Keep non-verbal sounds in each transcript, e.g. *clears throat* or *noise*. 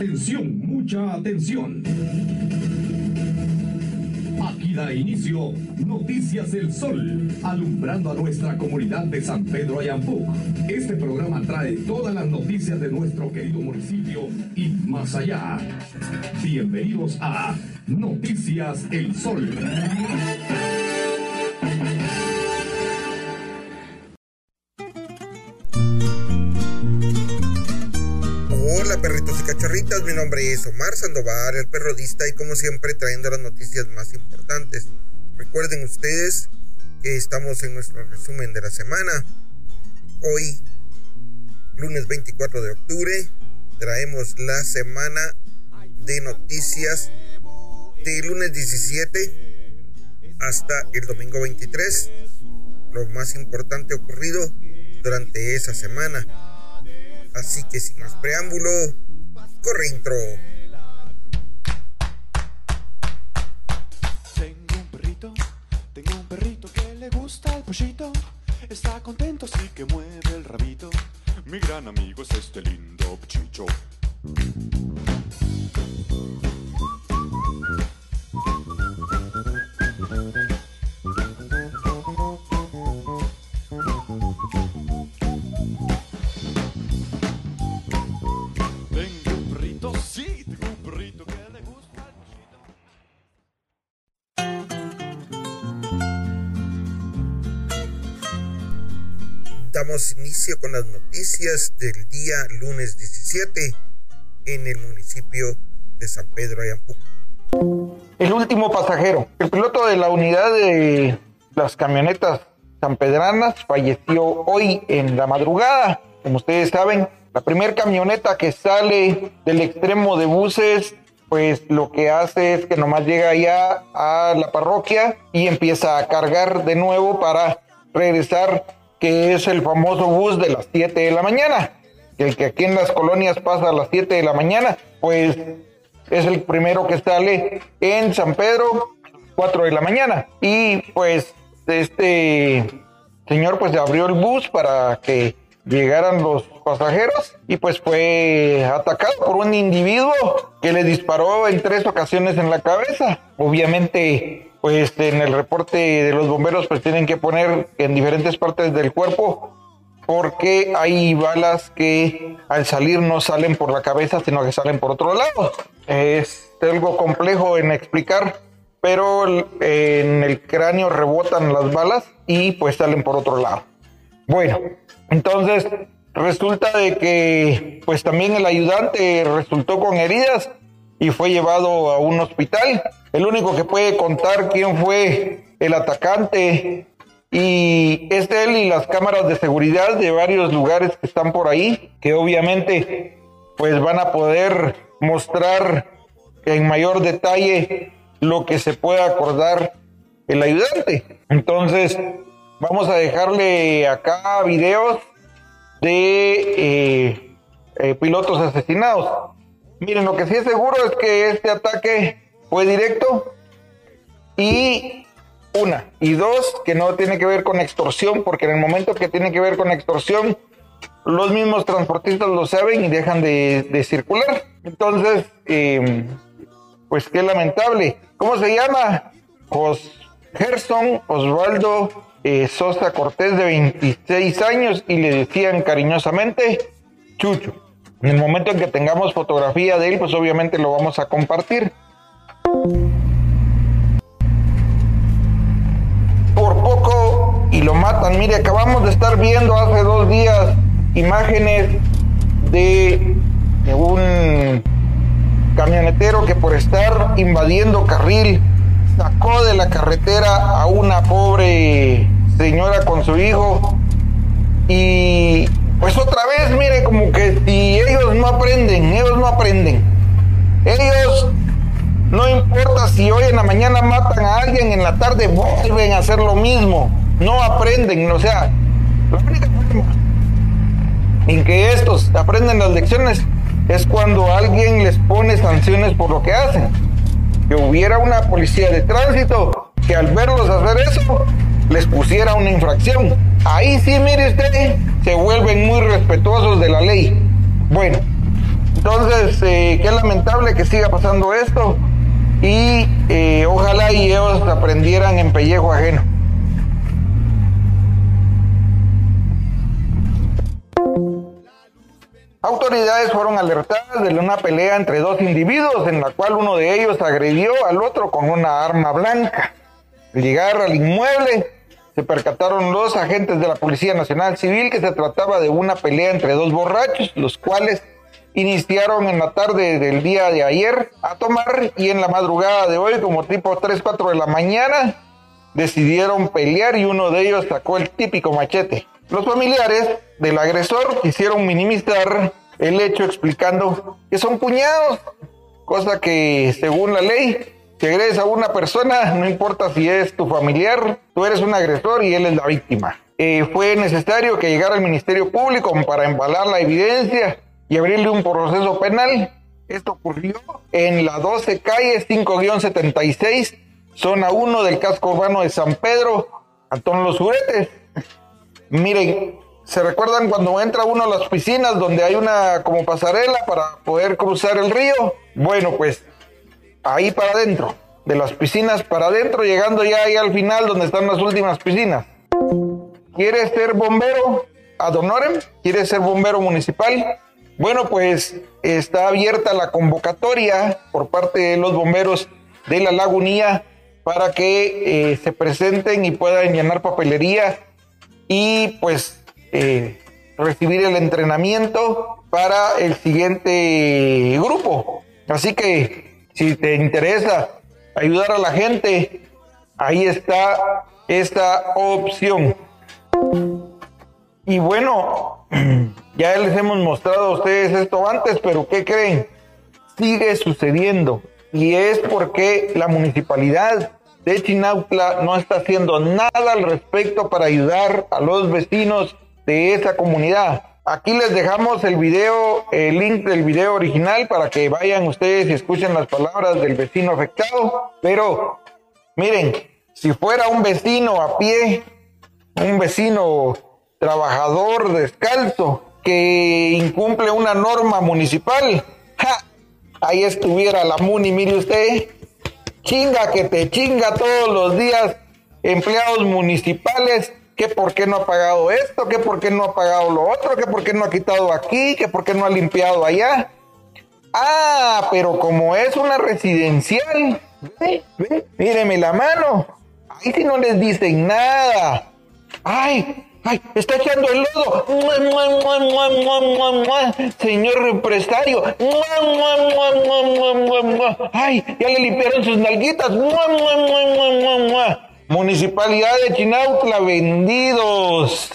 Atención, mucha atención. Aquí da inicio Noticias del Sol, alumbrando a nuestra comunidad de San Pedro Ayampuc. Este programa trae todas las noticias de nuestro querido municipio y más allá. Bienvenidos a Noticias El Sol. Cachorritas, mi nombre es Omar Sandoval, el perrodista y como siempre trayendo las noticias más importantes. Recuerden ustedes que estamos en nuestro resumen de la semana. Hoy, lunes 24 de octubre, traemos la semana de noticias de lunes 17 hasta el domingo 23. Lo más importante ocurrido durante esa semana. Así que sin más preámbulo, corre intro. Tengo un perrito, tengo un perrito que le gusta el pollito. Está contento así que mueve el rabito. Mi gran amigo es este lindo chicho. Damos inicio con las noticias del día lunes 17 en el municipio de San Pedro Ayampuc. El último pasajero, el piloto de la unidad de las camionetas sanpedranas, falleció hoy en la madrugada. Como ustedes saben, la primera camioneta que sale del extremo de buses, pues lo que hace es que nomás llega ya a la parroquia y empieza a cargar de nuevo para regresar, que es el famoso bus de las 7 de la mañana. El que aquí en las colonias pasa a las 7 de la mañana, pues es el primero que sale en San Pedro, 4 de la mañana. Y pues este señor pues abrió el bus para que llegaran los pasajeros y pues fue atacado por un individuo que le disparó en tres ocasiones en la cabeza. Obviamente pues en el reporte de los bomberos pues tienen que poner en diferentes partes del cuerpo porque hay balas que al salir no salen por la cabeza, sino que salen por otro lado. Es algo complejo en explicar, pero en el cráneo rebotan las balas y pues salen por otro lado. Bueno, entonces resulta de que pues también el ayudante resultó con heridas y fue llevado a un hospital. El único que puede contar quién fue el atacante y es él y las cámaras de seguridad de varios lugares que están por ahí, que obviamente pues van a poder mostrar en mayor detalle lo que se pueda acordar el ayudante. Entonces, vamos a dejarle acá videos de eh, eh, pilotos asesinados. Miren, lo que sí es seguro es que este ataque fue directo y una. Y dos, que no tiene que ver con extorsión, porque en el momento que tiene que ver con extorsión, los mismos transportistas lo saben y dejan de, circular. Entonces, eh, pues qué lamentable. ¿Cómo se llama? Jos Gerson Osvaldo eh, Sosa Cortés, de 26 años, y le decían cariñosamente Chucho. En el momento en que tengamos fotografía de él, pues obviamente lo vamos a compartir. Por poco y lo matan. Mire, acabamos de estar viendo hace dos días imágenes de, un camionetero que por estar invadiendo carril sacó de la carretera a una pobre señora con su hijo y pues otra vez mire como que si ellos no aprenden, ellos no aprenden. Ellos no importa si hoy en la mañana matan a alguien, en la tarde vuelven a hacer lo mismo. No aprenden, o sea, la única forma en que estos aprenden las lecciones es cuando alguien les pone sanciones por lo que hacen. Que hubiera una policía de tránsito que al verlos hacer eso les pusiera una infracción. Ahí sí, mire usted, se vuelven muy respetuosos de la ley. Bueno, Entonces, eh, qué lamentable que siga pasando esto y eh, ojalá y ellos aprendieran en pellejo ajeno. Autoridades fueron alertadas de una pelea entre dos individuos en la cual uno de ellos agredió al otro con una arma blanca. Al llegar al inmueble, se percataron los agentes de la Policía Nacional Civil que se trataba de una pelea entre dos borrachos, los cuales iniciaron en la tarde del día de ayer a tomar y en la madrugada de hoy, como tipo 3, 4 de la mañana, decidieron pelear y uno de ellos sacó el típico machete. Los familiares del agresor quisieron minimizar el hecho explicando que son cuñados, cosa que según la ley, si agredes a una persona, no importa si es tu familiar, tú eres un agresor y él es la víctima. Eh, fue necesario que llegara el Ministerio Público para embalar la evidencia y abrirle un proceso penal. Esto ocurrió en la 12 calle 5-76, zona 1 del casco urbano de San Pedro, Antón Los Juguetes. Miren, ¿se recuerdan cuando entra uno a las piscinas donde hay una como pasarela para poder cruzar el río? Bueno, pues ahí para adentro, de las piscinas para adentro, llegando ya ahí al final donde están las últimas piscinas. ¿Quieres ser bombero? Ad honorem, ¿quieres ser bombero municipal? Bueno, pues está abierta la convocatoria por parte de los bomberos de la lagunía para que eh, se presenten y puedan llenar papelería y pues eh, recibir el entrenamiento para el siguiente grupo. Así que si te interesa ayudar a la gente, ahí está esta opción. Y bueno, *clears throat* ya les hemos mostrado a ustedes esto antes, pero ¿qué creen? Sigue sucediendo. Y es porque la municipalidad de Chinautla no está haciendo nada al respecto para ayudar a los vecinos de esa comunidad. Aquí les dejamos el video, el link del video original para que vayan ustedes y escuchen las palabras del vecino afectado. Pero miren, si fuera un vecino a pie, un vecino trabajador descalzo que incumple una norma municipal, ahí estuviera la MUNI, mire usted, chinga que te chinga todos los días empleados municipales, que por qué no ha pagado esto, que por qué no ha pagado lo otro, que por qué no ha quitado aquí, que por qué no ha limpiado allá. Ah, pero como es una residencial, ve, ve, míreme la mano, ahí si no les dicen nada. Ay, ¡Ay! ¡Está echando el lodo! Señor empresario. ¡Ay! Ya le limpiaron sus nalguitas. Municipalidad de Chinautla, vendidos.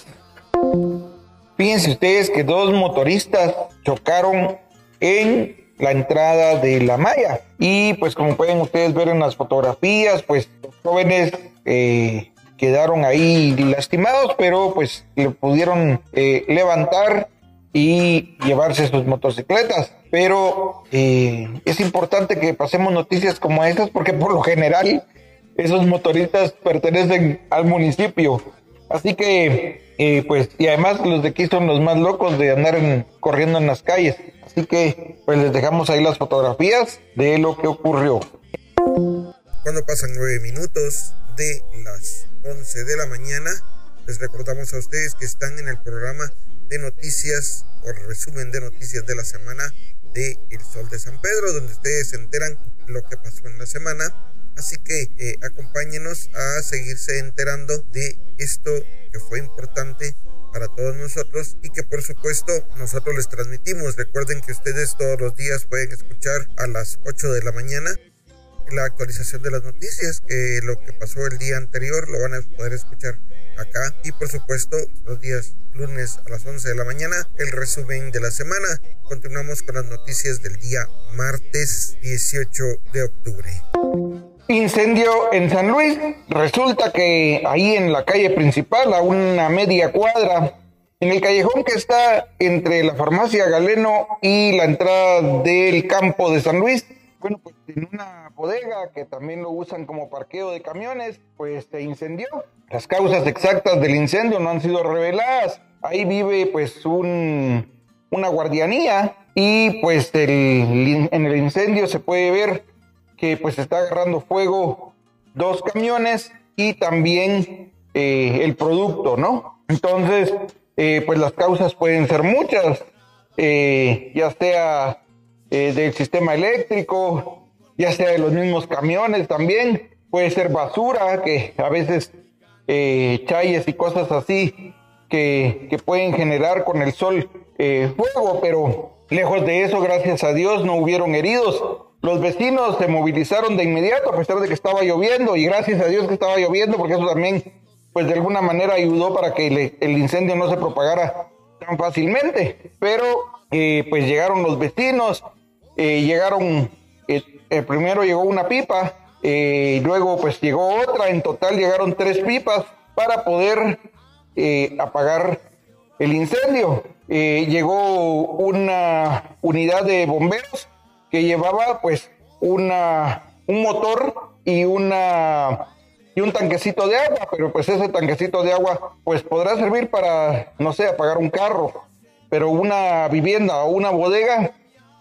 Fíjense ustedes que dos motoristas chocaron en la entrada de la malla. Y pues como pueden ustedes ver en las fotografías, pues los jóvenes eh, quedaron ahí lastimados, pero pues lo pudieron eh, levantar y llevarse sus motocicletas. Pero eh, es importante que pasemos noticias como estas porque por lo general esos motoristas pertenecen al municipio. Así que, eh, pues, y además los de aquí son los más locos de andar corriendo en las calles. Así que, pues les dejamos ahí las fotografías de lo que ocurrió. Cuando pasan nueve minutos de las 11 de la mañana. Les recordamos a ustedes que están en el programa de noticias o resumen de noticias de la semana de El Sol de San Pedro, donde ustedes se enteran lo que pasó en la semana. Así que eh, acompáñenos a seguirse enterando de esto que fue importante para todos nosotros y que por supuesto nosotros les transmitimos. Recuerden que ustedes todos los días pueden escuchar a las 8 de la mañana la actualización de las noticias, que lo que pasó el día anterior lo van a poder escuchar acá y por supuesto los días lunes a las 11 de la mañana el resumen de la semana. Continuamos con las noticias del día martes 18 de octubre. Incendio en San Luis. Resulta que ahí en la calle principal, a una media cuadra, en el callejón que está entre la farmacia Galeno y la entrada del campo de San Luis, bueno, pues en una bodega que también lo usan como parqueo de camiones, pues se incendió. Las causas exactas del incendio no han sido reveladas. Ahí vive pues un, una guardianía y pues en el incendio se puede ver que pues está agarrando fuego dos camiones y también eh, el producto, ¿no? Entonces, eh, pues las causas pueden ser muchas, eh, ya sea del sistema eléctrico, ya sea de los mismos camiones también, puede ser basura, que a veces chayes y cosas así que, que, pueden generar con el sol fuego, pero lejos de eso, gracias a Dios, no hubieron heridos. Los vecinos se movilizaron de inmediato a pesar de que estaba lloviendo y gracias a Dios que estaba lloviendo porque eso también pues de alguna manera ayudó para que el incendio no se propagara tan fácilmente. Pero eh, pues llegaron los vecinos, eh, llegaron, eh, primero llegó una pipa, luego pues llegó otra, en total llegaron tres pipas para poder apagar el incendio. llegó una unidad de bomberos que llevaba pues una, un motor y una y un tanquecito de agua, pero pues ese tanquecito de agua pues podrá servir para, no sé, apagar un carro, pero una vivienda o una bodega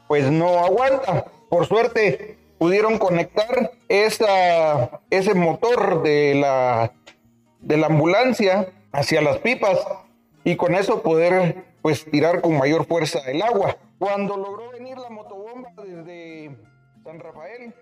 pues no aguanta. Por suerte pudieron conectar ese motor de la, de la ambulancia hacia las pipas y con eso poder pues tirar con mayor fuerza el agua. Cuando logró venir la motobomba desde San Rafael,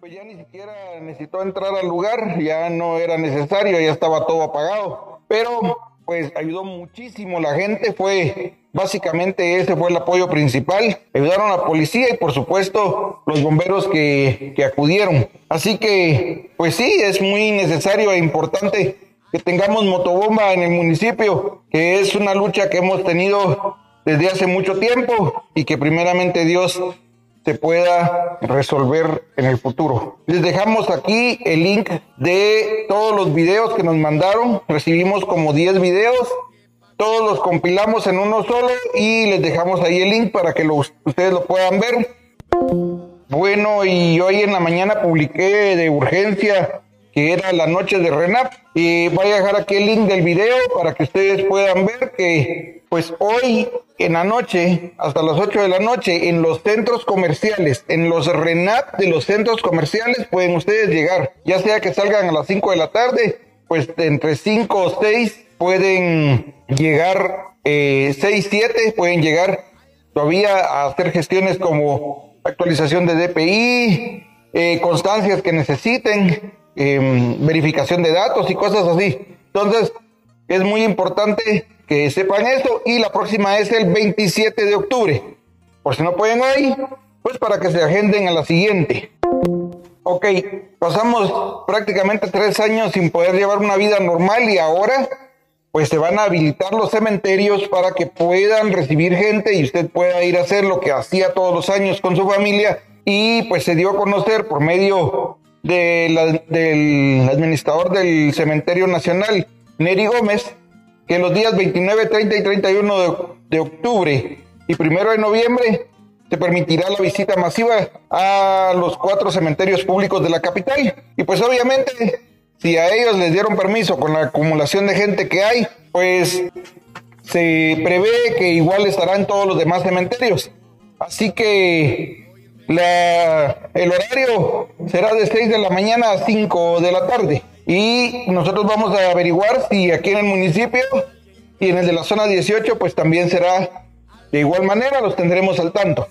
pues ya ni siquiera necesitó entrar al lugar, ya no era necesario, ya estaba todo apagado. Pero pues ayudó muchísimo la gente, fue básicamente ese fue el apoyo principal. Ayudaron a la policía y por supuesto los bomberos que, que acudieron. Así que pues sí, es muy necesario e importante que tengamos motobomba en el municipio, que es una lucha que hemos tenido desde hace mucho tiempo y que primeramente Dios se pueda resolver en el futuro. Les dejamos aquí el link de todos los videos que nos mandaron. Recibimos como 10 videos. Todos los compilamos en uno solo y les dejamos ahí el link para que ustedes lo puedan ver. Bueno, y hoy en la mañana publiqué de urgencia que era la noche de Renap. Y voy a dejar aquí el link del video para que ustedes puedan ver que pues hoy en la noche, hasta las 8 de la noche, en los centros comerciales, en los RENAP de los centros comerciales, pueden ustedes llegar. Ya sea que salgan a las 5 de la tarde, pues entre 5 o 6 pueden llegar, eh, 6, 7 pueden llegar todavía a hacer gestiones como actualización de DPI, eh, constancias que necesiten, Em, verificación de datos y cosas así. Entonces, es muy importante que sepan esto y la próxima es el 27 de octubre. Por si no pueden hoy, pues para que se agenden a la siguiente. Ok, pasamos prácticamente tres años sin poder llevar una vida normal y ahora pues se van a habilitar los cementerios para que puedan recibir gente y usted pueda ir a hacer lo que hacía todos los años con su familia y pues se dio a conocer por medio del administrador del Cementerio Nacional, Neri Gómez, que los días 29, 30 y 31 de, de octubre y primero de noviembre se permitirá la visita masiva a los cuatro cementerios públicos de la capital. Y pues obviamente, si a ellos les dieron permiso con la acumulación de gente que hay, pues se prevé que igual estarán todos los demás cementerios. Así que la, el horario será de 6 de la mañana a 5 de la tarde. Y nosotros vamos a averiguar si aquí en el municipio y en el de la zona 18, pues también será de igual manera, los tendremos al tanto.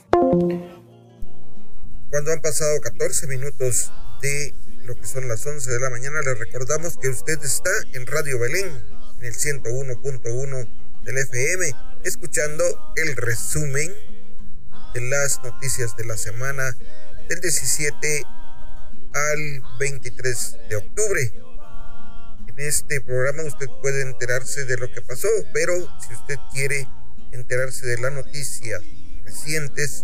Cuando han pasado 14 minutos de lo que son las 11 de la mañana, les recordamos que usted está en Radio Belén, en el 101.1 del FM, escuchando el resumen de las noticias de la semana del 17 al 23 de octubre. En este programa usted puede enterarse de lo que pasó, pero si usted quiere enterarse de las noticias recientes,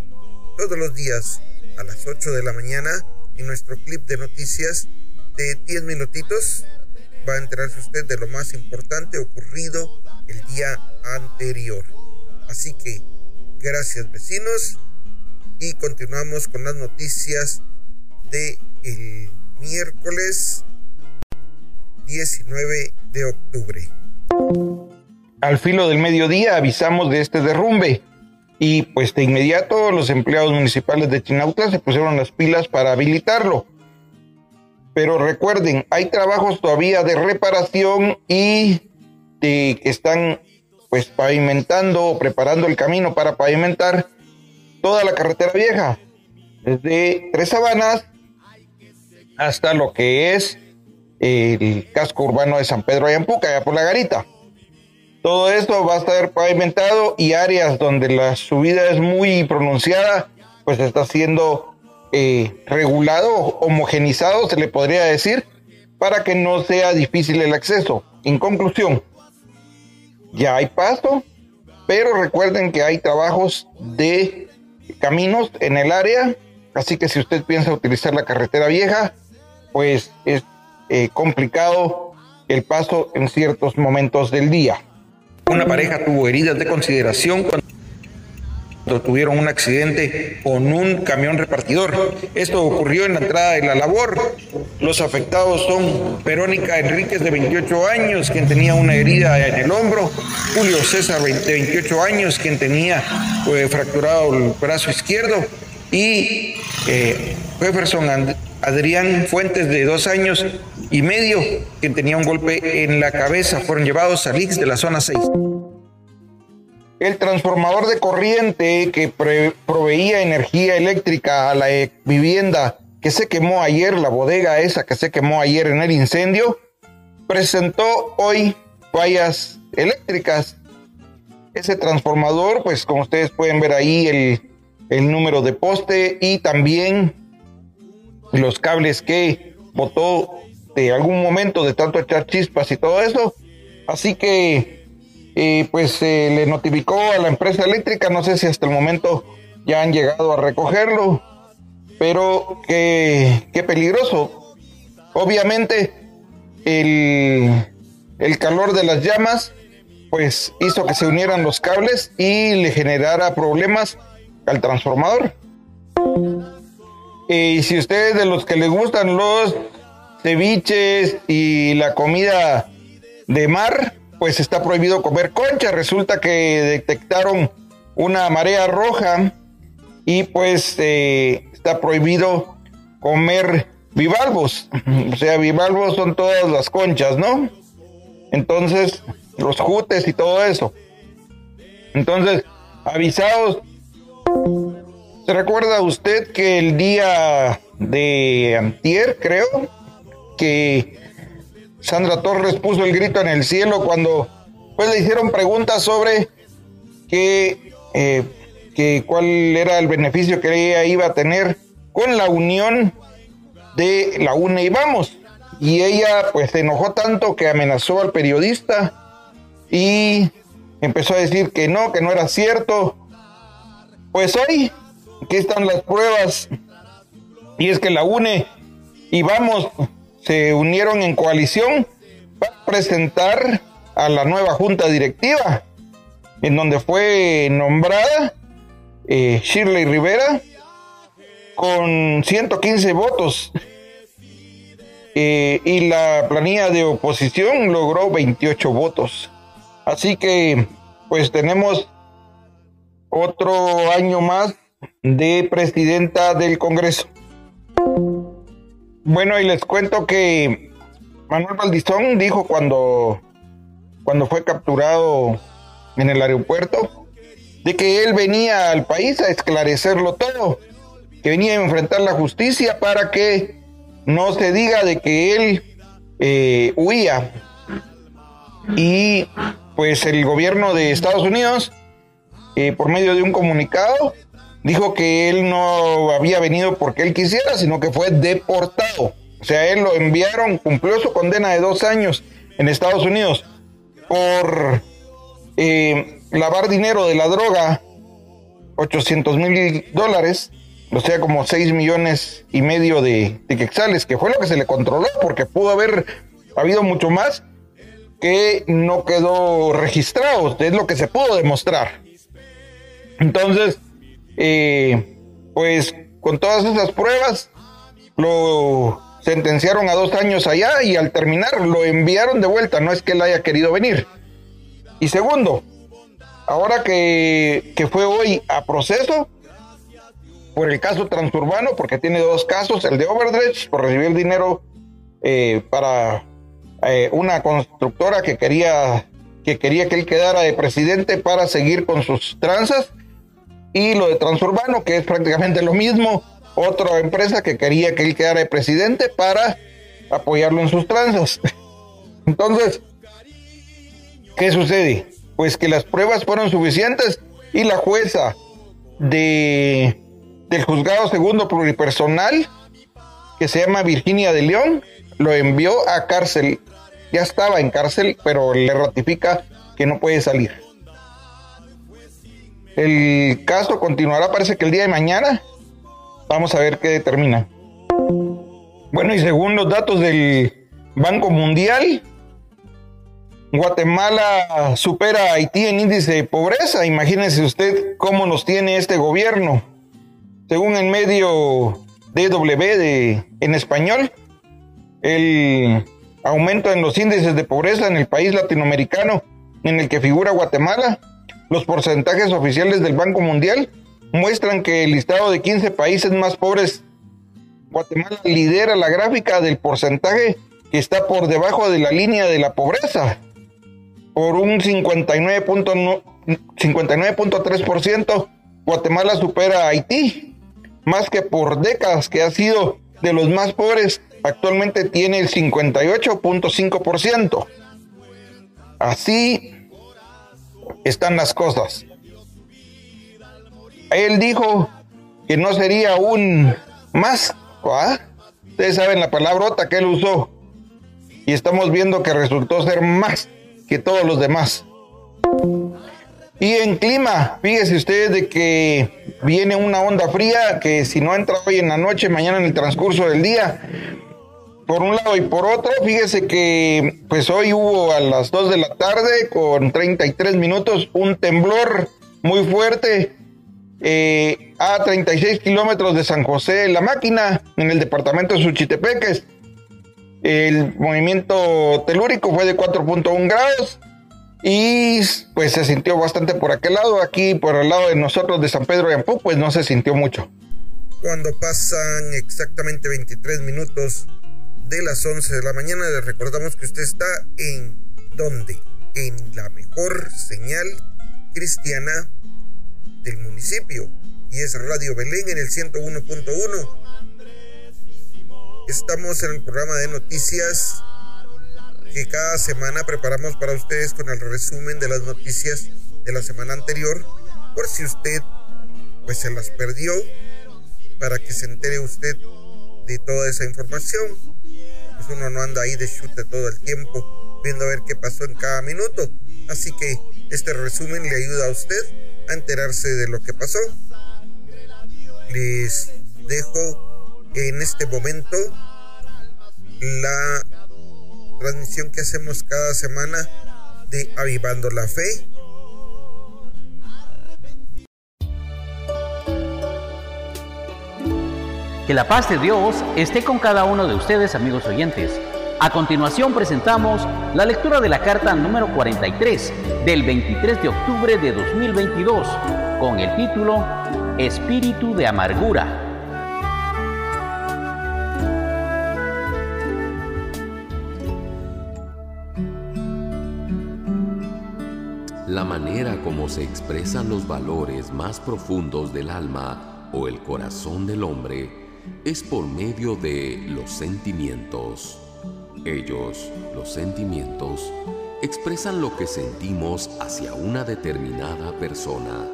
todos los días a las 8 de la mañana, en nuestro clip de noticias de 10 minutitos, va a enterarse usted de lo más importante ocurrido el día anterior. Así que Gracias vecinos. Y continuamos con las noticias de el miércoles 19 de octubre. Al filo del mediodía avisamos de este derrumbe. y pues de inmediato los empleados municipales de Chinautla se pusieron las pilas para habilitarlo. Pero recuerden, hay trabajos todavía de reparación y que están pues pavimentando preparando el camino para pavimentar toda la carretera vieja, desde Tres Sabanas hasta lo que es el casco urbano de San Pedro Ayampuca, allá por la garita. Todo esto va a estar pavimentado y áreas donde la subida es muy pronunciada, pues está siendo eh, regulado, homogenizado, se le podría decir, para que no sea difícil el acceso. En conclusión, ya hay paso, pero recuerden que hay trabajos de caminos en el área, así que si usted piensa utilizar la carretera vieja, pues es eh, complicado el paso en ciertos momentos del día. Una pareja tuvo heridas de consideración cuando tuvieron un accidente con un camión repartidor. Esto ocurrió en la entrada de la labor. Los afectados son Verónica Enríquez de 28 años, quien tenía una herida en el hombro, Julio César de 28 años, quien tenía eh, fracturado el brazo izquierdo, y eh, Jefferson Adrián Fuentes, de dos años y medio, quien tenía un golpe en la cabeza, fueron llevados a Lix de la zona 6. El transformador de corriente que proveía energía eléctrica a la vivienda que se quemó ayer, la bodega esa que se quemó ayer en el incendio, presentó hoy fallas eléctricas. Ese transformador, pues como ustedes pueden ver ahí el, el número de poste y también los cables que botó de algún momento de tanto echar chispas y todo eso. Así que, eh, pues se le notificó a la empresa eléctrica, no sé si hasta el momento ya han llegado a recogerlo, pero qué, qué peligroso. Obviamente, el, el calor de las llamas, pues hizo que se unieran los cables y le generara problemas al transformador. Y si ustedes de los que les gustan los ceviches y la comida de mar, pues está prohibido comer concha. Resulta que detectaron una marea roja y pues eh, está prohibido comer bivalvos. *laughs* O sea, bivalvos son todas las conchas, ¿no? Entonces, los jutes y todo eso. Entonces, avisados ¿Se recuerda usted que el día de antier, creo, que Sandra Torres puso el grito en el cielo cuando pues le hicieron preguntas sobre que, eh, que cuál era el beneficio que ella iba a tener con la unión de la UNE y Vamos. Y ella pues se enojó tanto que amenazó al periodista y empezó a decir que no, que no era cierto. Pues hoy Aquí están las pruebas. Y es que la UNE y vamos, se unieron en coalición para presentar a la nueva junta directiva, en donde fue nombrada eh, Shirley Rivera con 115 votos. Eh, y la planilla de oposición logró 28 votos. Así que, pues tenemos otro año más de presidenta del Congreso. Bueno, y les cuento que Manuel Valdizón dijo cuando, cuando fue capturado en el aeropuerto de que él venía al país a esclarecerlo todo, que venía a enfrentar la justicia para que no se diga de que él eh, huía. Y pues el gobierno de Estados Unidos, eh, por medio de un comunicado, dijo que él no había venido porque él quisiera, sino que fue deportado. O sea, él lo enviaron, cumplió su condena de dos años en Estados Unidos por eh, lavar dinero de la droga, 800 mil dólares, o sea, como 6 millones y medio de, de quexales, que fue lo que se le controló, porque pudo haber habido mucho más que no quedó registrado, es lo que se pudo demostrar. Entonces, eh, pues con todas esas pruebas lo sentenciaron a dos años allá y al terminar lo enviaron de vuelta, no es que él haya querido venir. Y segundo, ahora que, que fue hoy a proceso por el caso transurbano, porque tiene dos casos, el de Overdredge por recibir dinero eh, para eh, una constructora que quería que quería que él quedara de presidente para seguir con sus tranzas y lo de Transurbano que es prácticamente lo mismo otra empresa que quería que él quedara de presidente para apoyarlo en sus tranzas *laughs* entonces qué sucede pues que las pruebas fueron suficientes y la jueza de del juzgado segundo pluripersonal que se llama Virginia de León lo envió a cárcel. Ya estaba en cárcel, pero le ratifica que no puede salir. El caso continuará, parece que el día de mañana. Vamos a ver qué determina. Bueno, y según los datos del Banco Mundial, Guatemala supera a Haití en índice de pobreza. Imagínense usted cómo nos tiene este gobierno. Según el medio DW de, en español, el aumento en los índices de pobreza en el país latinoamericano en el que figura Guatemala. Los porcentajes oficiales del Banco Mundial muestran que el listado de 15 países más pobres, Guatemala lidera la gráfica del porcentaje que está por debajo de la línea de la pobreza, por un 59.3%. Guatemala supera a Haití, más que por décadas que ha sido de los más pobres actualmente tiene el 58.5%. Así están las cosas. Él dijo que no sería un más. Ustedes saben la palabrota que él usó. Y estamos viendo que resultó ser más que todos los demás. Y en clima, fíjese ustedes de que viene una onda fría que si no entra hoy en la noche, mañana en el transcurso del día, por un lado y por otro, fíjese que pues hoy hubo a las 2 de la tarde con 33 minutos un temblor muy fuerte eh, a 36 kilómetros de San José de la Máquina en el departamento de Suchitepeques. El movimiento telúrico fue de 4.1 grados y pues se sintió bastante por aquel lado. Aquí por el lado de nosotros de San Pedro de Ampú pues no se sintió mucho. Cuando pasan exactamente 23 minutos de las 11 de la mañana. Les recordamos que usted está en donde? En la mejor señal cristiana del municipio. Y es Radio Belén en el 101.1. Estamos en el programa de noticias que cada semana preparamos para ustedes con el resumen de las noticias de la semana anterior. Por si usted pues se las perdió, para que se entere usted de toda esa información uno no anda ahí de chute todo el tiempo viendo a ver qué pasó en cada minuto. Así que este resumen le ayuda a usted a enterarse de lo que pasó. Les dejo en este momento la transmisión que hacemos cada semana de Avivando la Fe Que la paz de Dios esté con cada uno de ustedes, amigos oyentes. A continuación presentamos la lectura de la carta número 43 del 23 de octubre de 2022 con el título Espíritu de Amargura. La manera como se expresan los valores más profundos del alma o el corazón del hombre es por medio de los sentimientos. Ellos, los sentimientos, expresan lo que sentimos hacia una determinada persona.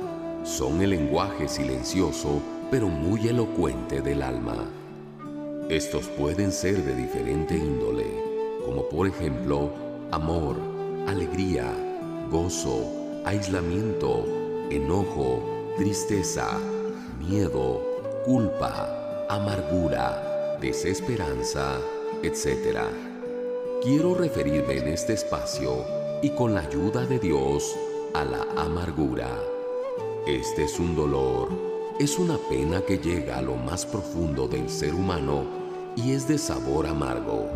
Son el lenguaje silencioso pero muy elocuente del alma. Estos pueden ser de diferente índole, como por ejemplo amor, alegría, gozo, aislamiento, enojo, tristeza, miedo, culpa, amargura, desesperanza, etc. Quiero referirme en este espacio y con la ayuda de Dios a la amargura. Este es un dolor, es una pena que llega a lo más profundo del ser humano y es de sabor amargo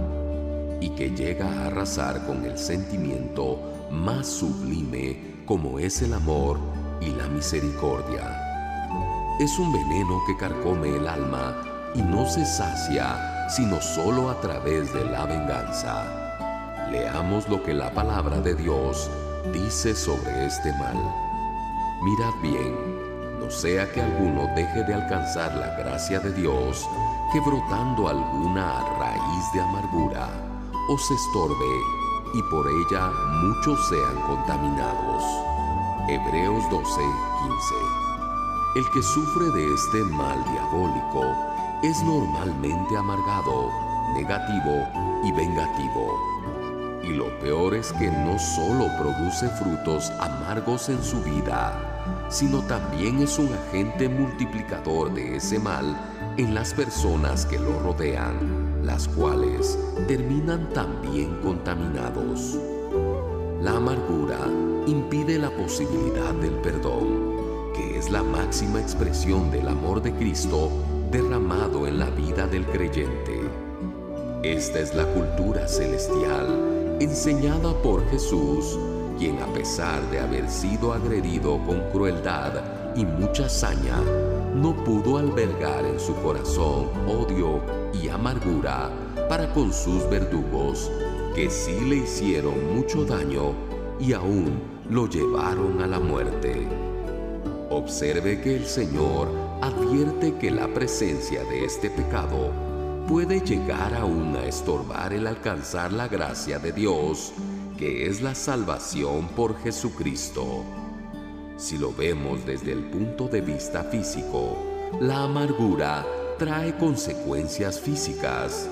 y que llega a arrasar con el sentimiento más sublime como es el amor y la misericordia. Es un veneno que carcome el alma y no se sacia sino solo a través de la venganza. Leamos lo que la palabra de Dios dice sobre este mal. Mirad bien, no sea que alguno deje de alcanzar la gracia de Dios, que brotando alguna raíz de amargura os estorbe y por ella muchos sean contaminados. Hebreos 12, 15. El que sufre de este mal diabólico es normalmente amargado, negativo y vengativo. Y lo peor es que no solo produce frutos amargos en su vida, sino también es un agente multiplicador de ese mal en las personas que lo rodean, las cuales terminan también contaminados. La amargura impide la posibilidad del perdón, la máxima expresión del amor de Cristo derramado en la vida del creyente. Esta es la cultura celestial enseñada por Jesús, quien a pesar de haber sido agredido con crueldad y mucha saña, no pudo albergar en su corazón odio y amargura para con sus verdugos, que sí le hicieron mucho daño y aún lo llevaron a la muerte. Observe que el Señor advierte que la presencia de este pecado puede llegar aún a estorbar el alcanzar la gracia de Dios, que es la salvación por Jesucristo. Si lo vemos desde el punto de vista físico, la amargura trae consecuencias físicas.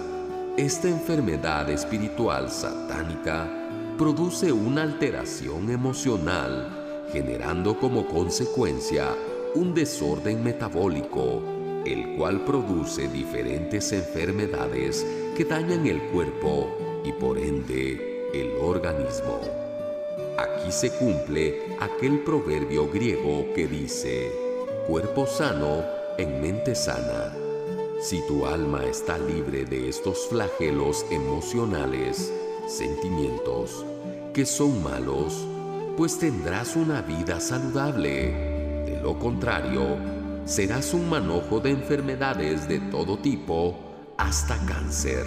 Esta enfermedad espiritual satánica produce una alteración emocional, generando como consecuencia un desorden metabólico, el cual produce diferentes enfermedades que dañan el cuerpo y por ende el organismo. Aquí se cumple aquel proverbio griego que dice, cuerpo sano en mente sana. Si tu alma está libre de estos flagelos emocionales, sentimientos, que son malos, pues tendrás una vida saludable. De lo contrario, serás un manojo de enfermedades de todo tipo, hasta cáncer.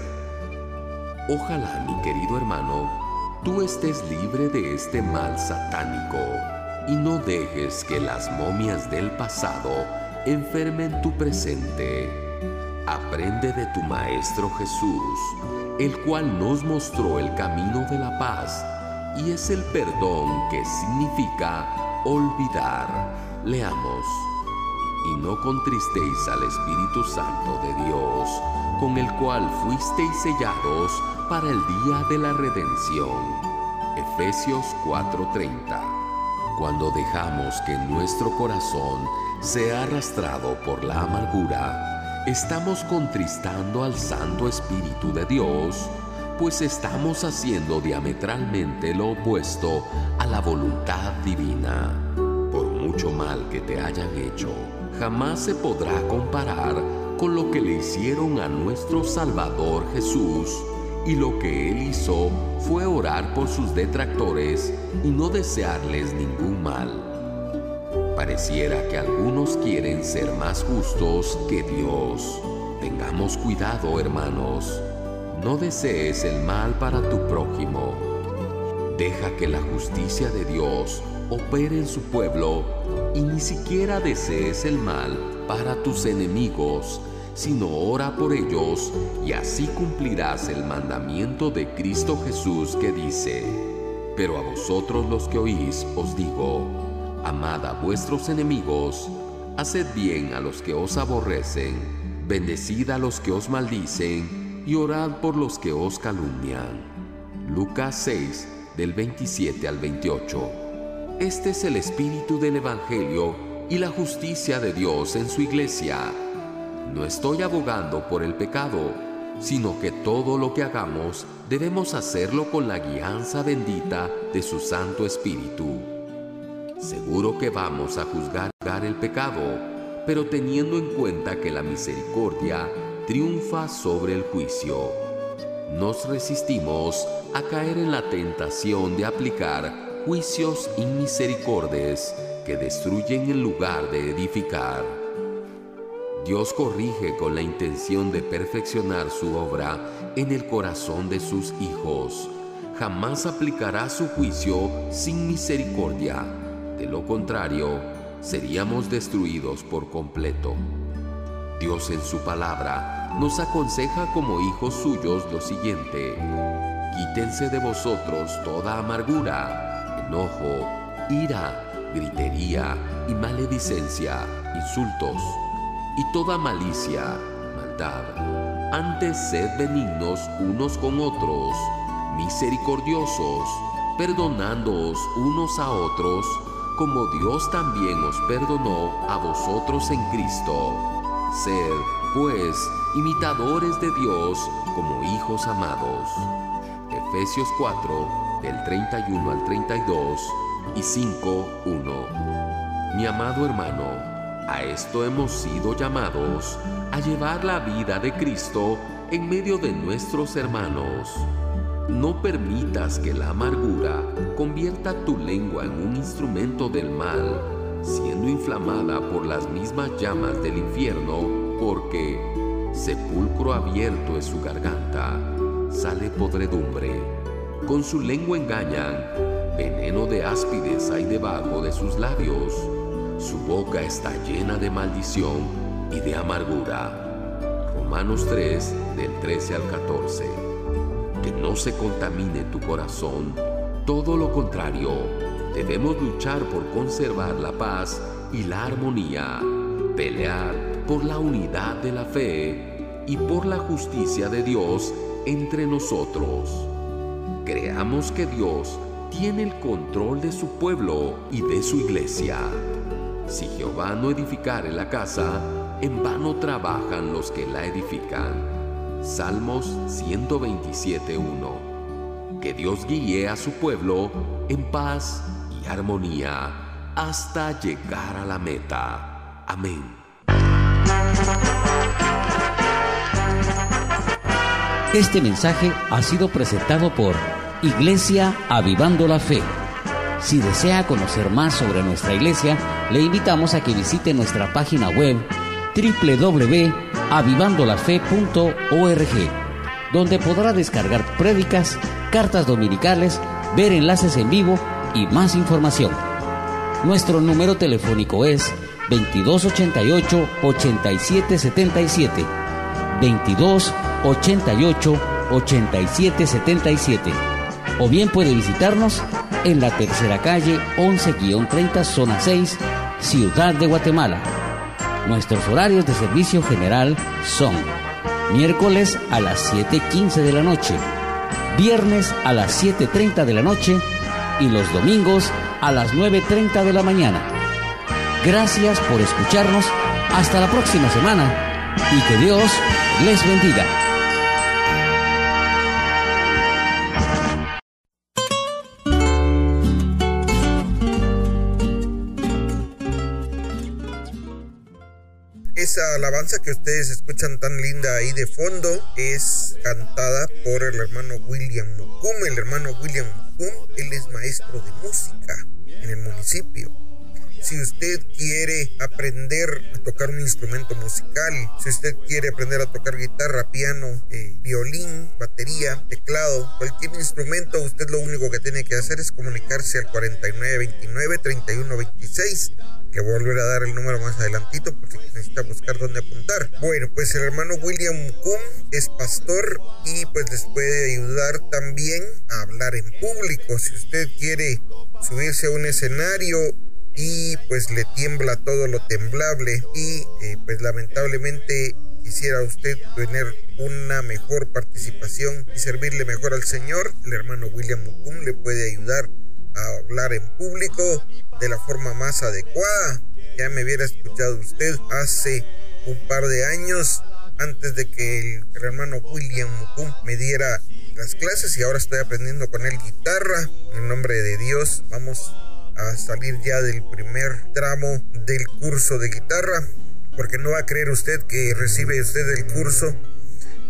Ojalá, mi querido hermano, tú estés libre de este mal satánico y no dejes que las momias del pasado enfermen tu presente. Aprende de tu Maestro Jesús, el cual nos mostró el camino de la paz y es el perdón que significa olvidar. Leamos. Y no contristéis al Espíritu Santo de Dios, con el cual fuisteis sellados para el día de la redención. Efesios 4:30. Cuando dejamos que nuestro corazón sea arrastrado por la amargura, estamos contristando al Santo Espíritu de Dios, pues estamos haciendo diametralmente lo opuesto a la voluntad divina. Por mucho mal que te hayan hecho, jamás se podrá comparar con lo que le hicieron a nuestro Salvador Jesús y lo que él hizo fue orar por sus detractores y no desearles ningún mal. Pareciera que algunos quieren ser más justos que Dios. Tengamos cuidado, hermanos. No desees el mal para tu prójimo. Deja que la justicia de Dios opere en su pueblo y ni siquiera desees el mal para tus enemigos sino ora por ellos y así cumplirás el mandamiento de Cristo Jesús que dice, pero a vosotros los que oís os digo, amad a vuestros enemigos, haced bien a los que os aborrecen, bendecid a los que os maldicen y orad por los que os calumnian. Lucas 6 del 27 al 28. Este es el espíritu del Evangelio y la justicia de Dios en su iglesia no estoy abogando por el pecado, sino que todo lo que hagamos debemos hacerlo con la guianza bendita de su Santo Espíritu. Seguro que vamos a juzgar el pecado, pero teniendo en cuenta que la misericordia triunfa sobre el juicio. Nos resistimos a caer en la tentación de aplicar juicios inmisericordes que destruyen en lugar de edificar. Dios corrige con la intención de perfeccionar su obra en el corazón de sus hijos. Jamás aplicará su juicio sin misericordia. De lo contrario, seríamos destruidos por completo. Dios en su palabra nos aconseja como hijos suyos lo siguiente. Quítense de vosotros toda amargura, enojo, ira, gritería y maledicencia, insultos y toda malicia, maldad. Antes sed benignos unos con otros, misericordiosos, perdonándoos unos a otros, como Dios también os perdonó a vosotros en Cristo. Sed, pues, imitadores de Dios como hijos amados. Efesios 4, del 31 al 32 y 5, 1. Mi amado hermano, a esto hemos sido llamados, a llevar la vida de Cristo en medio de nuestros hermanos. No permitas que la amargura convierta tu lengua en un instrumento del mal, siendo inflamada por las mismas llamas del infierno, porque sepulcro abierto es su garganta, sale podredumbre. Con su lengua engañan, veneno de áspides hay debajo de sus labios su boca está llena de maldición y de amargura. Romanos 3, del 13 al 14. Que no se contamine tu corazón, todo lo contrario, debemos luchar por conservar la paz y la armonía, pelear por la unidad de la fe y por la justicia de Dios entre nosotros. Creamos que Dios tiene el control de su pueblo y de su iglesia. Si Jehová no edificare la casa, en vano trabajan los que la edifican. Salmos 127.1. Que Dios guíe a su pueblo en paz y armonía hasta llegar a la meta. Amén. Este mensaje ha sido presentado por Iglesia Avivando la Fe. Si desea conocer más sobre nuestra iglesia, le invitamos a que visite nuestra página web www.avivandolafe.org, donde podrá descargar prédicas, cartas dominicales, ver enlaces en vivo y más información. Nuestro número telefónico es 2288 8777 2288 8777 o bien puede visitarnos en la tercera calle 11-30 zona 6 Ciudad de Guatemala. Nuestros horarios de servicio general son miércoles a las 7.15 de la noche, viernes a las 7.30 de la noche y los domingos a las 9.30 de la mañana. Gracias por escucharnos. Hasta la próxima semana y que Dios les bendiga. Esa alabanza que ustedes escuchan tan linda ahí de fondo es cantada por el hermano William Mukum. El hermano William Mukum, él es maestro de música en el municipio. Si usted quiere aprender a tocar un instrumento musical, si usted quiere aprender a tocar guitarra, piano, eh, violín, batería, teclado, cualquier instrumento, usted lo único que tiene que hacer es comunicarse al 4929-3126 que volver a dar el número más adelantito porque necesita buscar dónde apuntar. Bueno, pues el hermano William Kuhn es pastor y pues les puede ayudar también a hablar en público. Si usted quiere subirse a un escenario y pues le tiembla todo lo temblable y eh, pues lamentablemente quisiera usted tener una mejor participación y servirle mejor al Señor, el hermano William Mukum le puede ayudar a hablar en público de la forma más adecuada. Ya me hubiera escuchado usted hace un par de años antes de que el, hermano William Mukum me diera las clases y ahora estoy aprendiendo con él guitarra. En nombre de Dios vamos a salir ya del primer tramo del curso de guitarra porque no va a creer usted que recibe usted el curso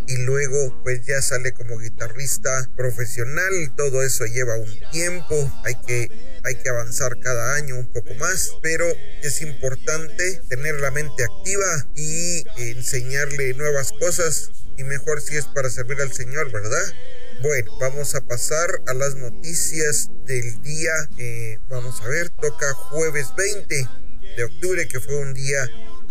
y luego pues ya sale como guitarrista profesional. Todo eso lleva un tiempo, hay que hay que avanzar cada año un poco más, pero es importante tener la mente activa y enseñarle nuevas cosas y mejor si es para servir al Señor, ¿verdad? Bueno, vamos a pasar a las noticias del día. Eh, vamos a ver, toca jueves 20 de octubre, que fue un día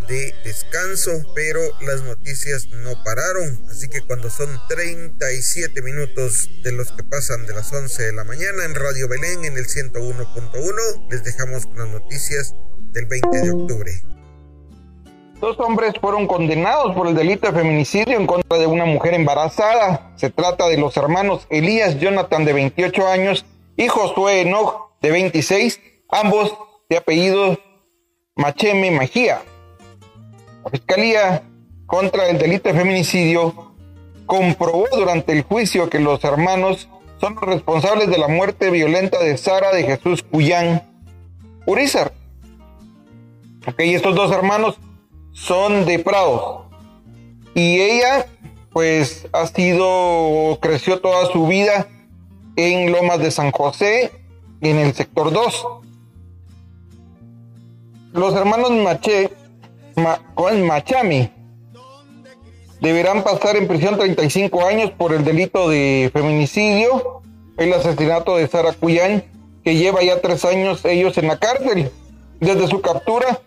de descanso, pero las noticias no pararon. Así que cuando son 37 minutos de los que pasan de las 11 de la mañana en Radio Belén en el 101.1, les dejamos con las noticias del 20 de octubre. Dos hombres fueron condenados por el delito de feminicidio en contra de una mujer embarazada. Se trata de los hermanos Elías Jonathan de 28 años y Josué Enoch de 26, ambos de apellido Macheme Magía. La Fiscalía contra el delito de feminicidio comprobó durante el juicio que los hermanos son los responsables de la muerte violenta de Sara de Jesús Cuyán Urizar. Ok, estos dos hermanos son de Prados. Y ella, pues, ha sido, creció toda su vida en Lomas de San José, en el sector 2. Los hermanos Maché, con Machami, deberán pasar en prisión 35 años por el delito de feminicidio, el asesinato de Sara Cuyán, que lleva ya tres años ellos en la cárcel. Desde su captura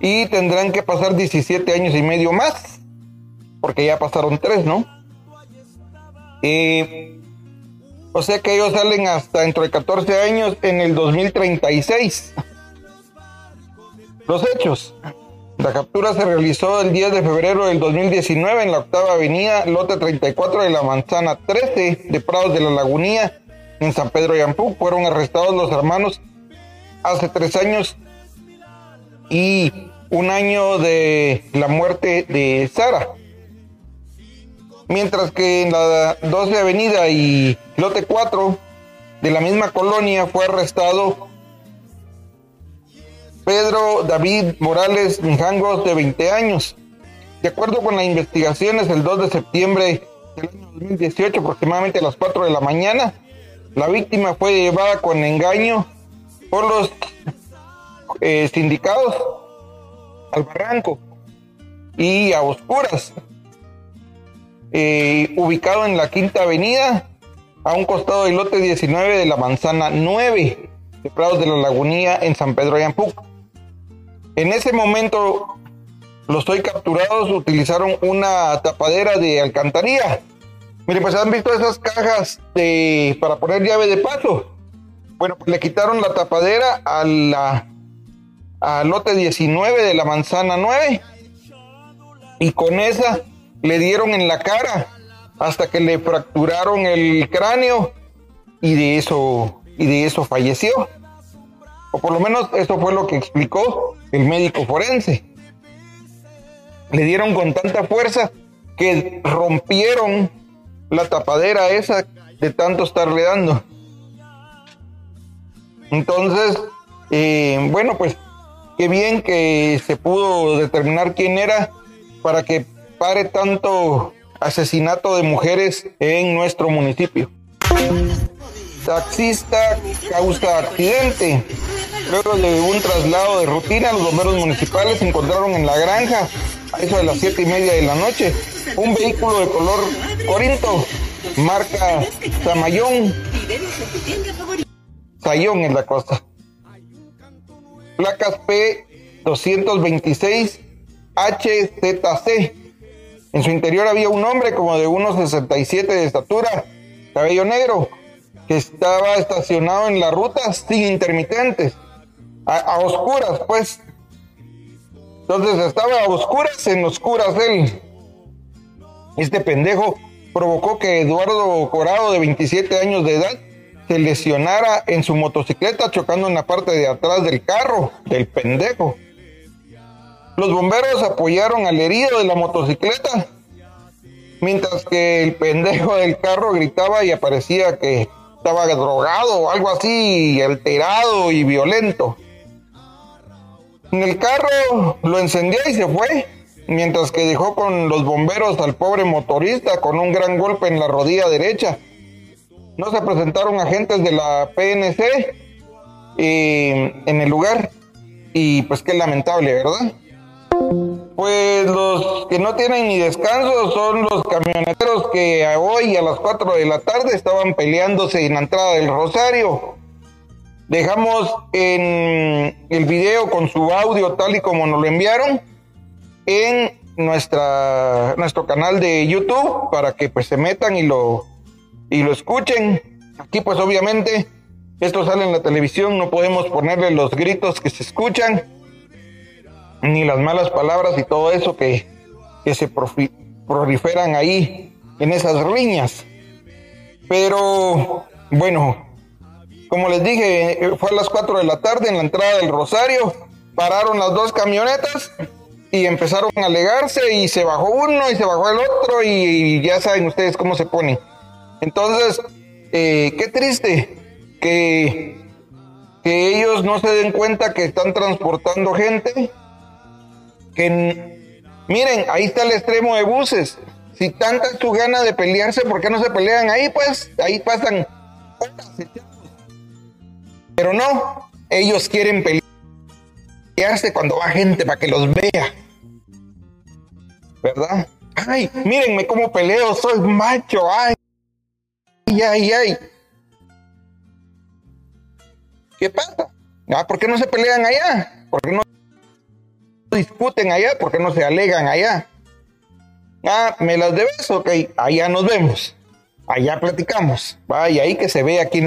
y tendrán que pasar 17 años y medio más, porque ya pasaron tres, ¿no? o sea que ellos salen hasta dentro de 14 años en el 2036. Los hechos. La captura se realizó el 10 de febrero del 2019 en la octava avenida, lote 34 de la manzana 13 de Prados de la Lagunía, en San Pedro de Ampú. Fueron arrestados los hermanos hace tres años y un año de la muerte de Sara. Mientras que en la 12 Avenida y lote 4 de la misma colonia fue arrestado Pedro David Morales Mijangos de 20 años. De acuerdo con las investigaciones, el 2 de septiembre del año 2018, aproximadamente a las 4 de la mañana, la víctima fue llevada con engaño por los eh, sindicados al barranco y a oscuras, ubicado en la Quinta Avenida, a un costado del lote 19 de la Manzana 9 de Prados de la Lagunía en San Pedro de. En ese momento, los hoy capturados utilizaron una tapadera de alcantarilla. Mire, pues han visto esas cajas de, para poner llave de paso. Bueno, pues le quitaron la tapadera a la al lote 19 de la manzana 9 y con esa le dieron en la cara hasta que le fracturaron el cráneo y de eso y de eso falleció. O por lo menos eso fue lo que explicó el médico forense. Le dieron con tanta fuerza que rompieron la tapadera esa de tanto estarle dando. Entonces, eh, bueno, pues qué bien que se pudo determinar quién era para que pare tanto asesinato de mujeres en nuestro municipio. Taxista causa accidente. Luego de un traslado de rutina, los bomberos municipales encontraron en la granja, a eso de las siete y media de la noche, un vehículo de color corinto, marca Samayón. Sayón en la costa placas P226 HZC. En su interior había un hombre como de unos 67 de estatura, cabello negro, que estaba estacionado en la ruta sin intermitentes, a, oscuras pues. Entonces estaba a oscuras, en oscuras él. Este pendejo provocó que Eduardo Corado, de 27 años de edad, se lesionara en su motocicleta chocando en la parte de atrás del carro del pendejo. Los bomberos apoyaron al herido de la motocicleta, mientras que el pendejo del carro gritaba y aparecía que estaba drogado o algo así, alterado y violento. En el carro lo encendió y se fue, mientras que dejó con los bomberos al pobre motorista con un gran golpe en la rodilla derecha no se presentaron agentes de la PNC en el lugar y pues qué lamentable, ¿verdad? Pues los que no tienen ni descanso son los camioneteros que hoy a las 4 de la tarde estaban peleándose en la entrada del Rosario. Dejamos en el video con su audio tal y como nos lo enviaron en nuestra, nuestro canal de YouTube para que pues se metan y lo, y lo escuchen. Aquí pues obviamente esto sale en la televisión, no podemos ponerle los gritos que se escuchan, ni las malas palabras y todo eso que, que se proliferan ahí en esas riñas. Pero bueno, como les dije, fue a las 4 de la tarde en la entrada del Rosario, pararon las dos camionetas y empezaron a alegarse y se bajó uno y se bajó el otro y ya saben ustedes cómo se pone. Entonces, eh, qué triste que, que ellos no se den cuenta que están transportando gente. Que miren, ahí está el extremo de buses. Si tanta es tu gana de pelearse, ¿por qué no se pelean ahí? Pues ahí pasan Pero no, ellos quieren pelearse cuando va gente para que los vea. ¿Verdad? Ay, mírenme cómo peleo, soy macho, ay, ay, ay. ¿Qué pasa? Ah, ¿Por qué no se pelean allá? ¿Por qué no discuten allá? ¿Por qué no se alegan allá? Ah, me las debes, ok, allá nos vemos. Allá platicamos. Vaya, ahí que se ve aquí.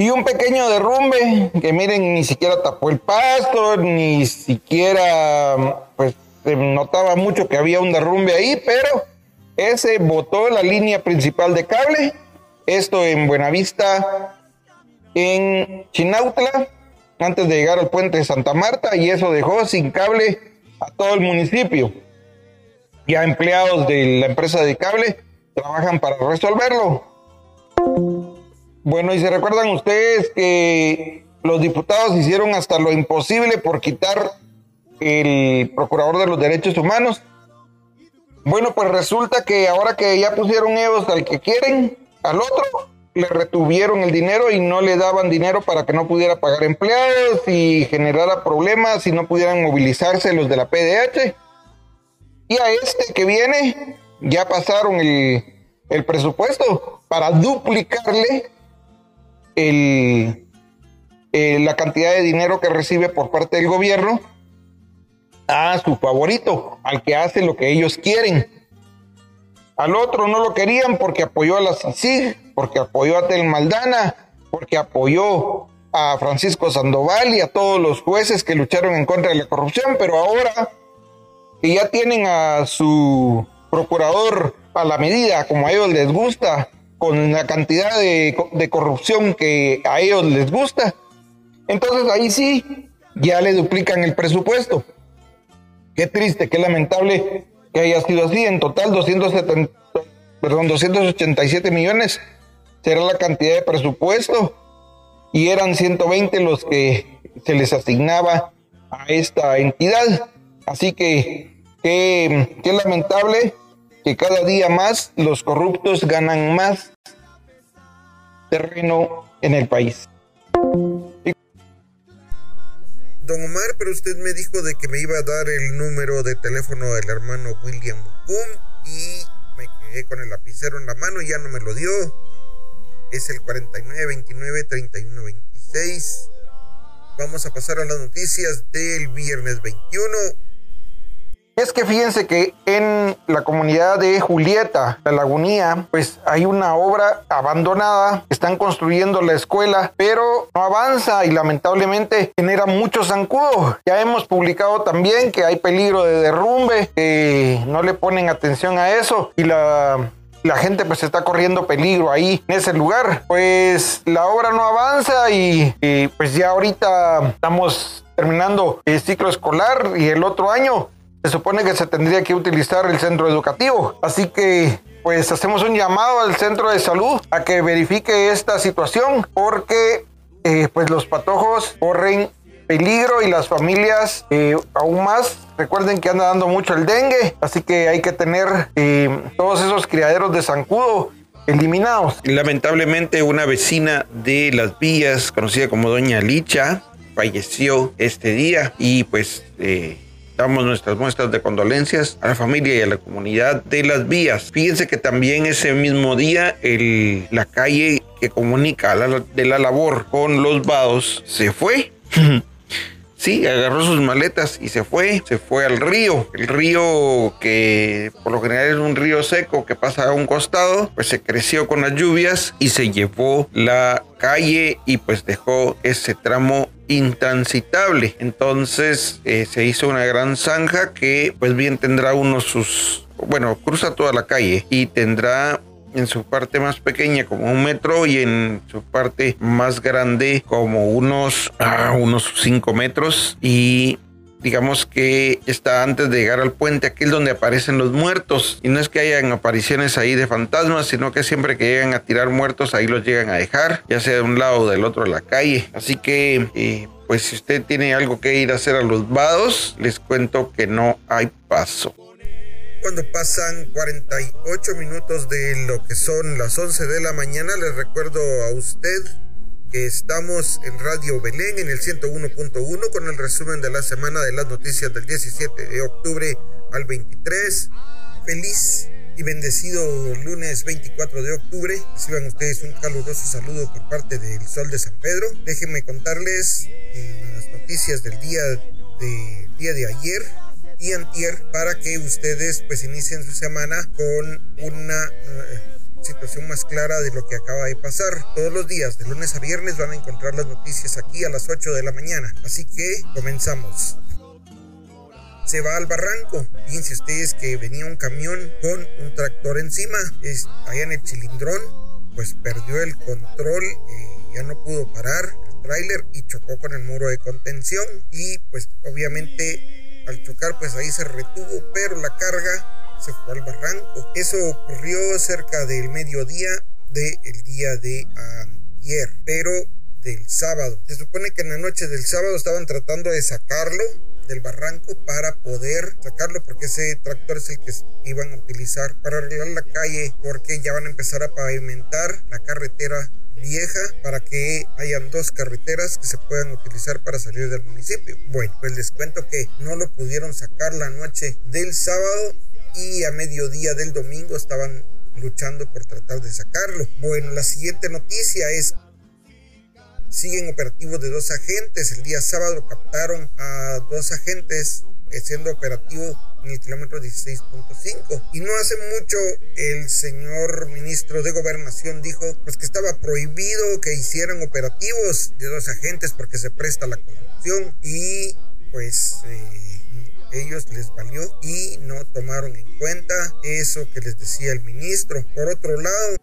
Y un pequeño derrumbe, que miren, ni siquiera tapó el pasto, ni siquiera, pues, se notaba mucho que había un derrumbe ahí, pero ese botó la línea principal de cable. Esto en Buenavista, en Chinautla antes de llegar al puente de Santa Marta y eso dejó sin cable a todo el municipio. Ya empleados de la empresa de cable trabajan para resolverlo. Bueno, y se recuerdan ustedes que los diputados hicieron hasta lo imposible por quitar el procurador de los derechos humanos. Bueno, pues resulta que ahora que ya pusieron ellos al que quieren, al otro, le retuvieron el dinero y no le daban dinero para que no pudiera pagar empleados y generara problemas y no pudieran movilizarse los de la PDH. Y a este que viene ya pasaron el, el presupuesto para duplicarle el, la cantidad de dinero que recibe por parte del gobierno a su favorito, al que hace lo que ellos quieren. Al otro no lo querían porque apoyó a la CICIG, porque apoyó a Tel Maldana, porque apoyó a Francisco Sandoval y a todos los jueces que lucharon en contra de la corrupción, pero ahora que ya tienen a su procurador a la medida como a ellos les gusta, con la cantidad de, de corrupción que a ellos les gusta, entonces ahí sí ya le duplican el presupuesto. Qué triste, qué lamentable que haya sido así. En total, 270, perdón, 287 millones será la cantidad de presupuesto y eran 120 los que se les asignaba a esta entidad. Así que qué, qué lamentable que cada día más los corruptos ganan más terreno en el país. Don Omar, pero usted me dijo de que me iba a dar el número de teléfono del hermano William Boom y me quedé con el lapicero en la mano y ya no me lo dio. Es el 4929-3126. Vamos a pasar a las noticias del viernes 21 es que fíjense que en la comunidad de Julieta, la Lagunía, pues hay una obra abandonada, están construyendo la escuela, pero no avanza y lamentablemente genera mucho zancudo. Ya hemos publicado también que hay peligro de derrumbe, que no le ponen atención a eso y la gente pues está corriendo peligro ahí en ese lugar. Pues la obra no avanza y, y, pues ya ahorita estamos terminando el ciclo escolar y el otro año se supone que se tendría que utilizar el centro educativo. Así que pues hacemos un llamado al centro de salud a que verifique esta situación porque eh, pues los patojos corren peligro y las familias eh, aún más. Recuerden que anda dando mucho el dengue, así que hay que tener eh, todos esos criaderos de zancudo eliminados. Lamentablemente una vecina de Las Villas, conocida como Doña Licha, falleció este día y pues eh, damos nuestras muestras de condolencias a la familia y a la comunidad de Las Vías. Fíjense que también ese mismo día el, la calle que comunica de la labor con los vados se fue. *laughs* Sí, agarró sus maletas y se fue, se fue al río. El río que por lo general es un río seco que pasa a un costado, pues se creció con las lluvias y se llevó la calle y pues dejó ese tramo intransitable. Entonces eh, se hizo una gran zanja que pues bien tendrá unos sus, bueno, cruza toda la calle y tendrá en su parte más pequeña como un metro y en su parte más grande como unos, ah, unos 5 metros y digamos que está antes de llegar al puente, aquí es donde aparecen los muertos. Y no es que hayan apariciones ahí de fantasmas, sino que siempre que llegan a tirar muertos, ahí los llegan a dejar, ya sea de un lado o del otro de la calle. Así que, eh, pues si usted tiene algo que ir a hacer a los vados, les cuento que no hay paso cuando pasan 48 minutos de lo que son las 11 de la mañana, les recuerdo a usted que estamos en Radio Belén en el 101.1 con el resumen de la semana de las noticias del 17 de octubre al 23. Feliz y bendecido lunes 24 de octubre. Reciban ustedes un caluroso saludo por parte del Sol de San Pedro. Déjenme contarles las noticias del día de, día de ayer y antier para que ustedes pues inicien su semana con una eh, situación más clara de lo que acaba de pasar. Todos los días, de lunes a viernes, van a encontrar las noticias aquí a las 8 de la mañana. Así que comenzamos. Se va al barranco. Fíjense ustedes que venía un camión con un tractor encima. Allá en el chilindrón, pues perdió el control, eh, ya no pudo parar el tráiler y chocó con el muro de contención. Y pues obviamente al chocar, pues ahí se retuvo, pero la carga se fue al barranco. Eso ocurrió cerca del mediodía del día de ayer, pero del sábado. Se supone que en la noche del sábado estaban tratando de sacarlo del barranco para poder sacarlo porque ese tractor es el que iban a utilizar para arreglar la calle porque ya van a empezar a pavimentar la carretera vieja para que hayan dos carreteras que se puedan utilizar para salir del municipio. Bueno, pues les cuento que no lo pudieron sacar la noche del sábado y a mediodía del domingo estaban luchando por tratar de sacarlo. Bueno, la siguiente noticia es siguen operativos de dos agentes. El día sábado captaron a dos agentes siendo operativo en el kilómetro 16.5. Y no hace mucho el señor ministro de Gobernación dijo pues que estaba prohibido que hicieran operativos de dos agentes porque se presta la corrupción y pues eh, ellos les valió y no tomaron en cuenta eso que les decía el ministro. Por otro lado,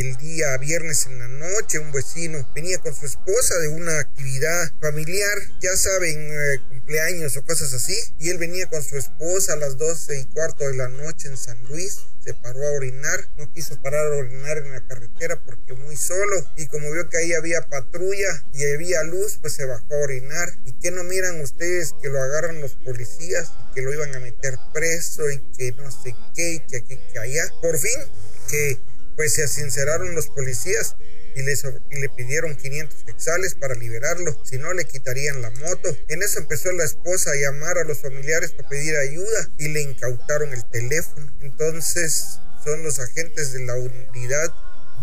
el día viernes en la noche un vecino venía con su esposa de una actividad familiar, ya saben, eh, cumpleaños o cosas así, y él venía con su esposa a las 12 y cuarto de la noche en San Luis, se paró a orinar, no quiso parar a orinar en la carretera porque muy solo, y como vio que ahí había patrulla y había luz, pues se bajó a orinar. ¿Y que no miran ustedes que lo agarran los policías que lo iban a meter preso y que no sé qué y que aquí que allá? Por fin, que pues se sinceraron los policías y le, y le pidieron 500 quetzales para liberarlo, si no le quitarían la moto. En eso empezó la esposa a llamar a los familiares para pedir ayuda y le incautaron el teléfono. Entonces son los agentes de la unidad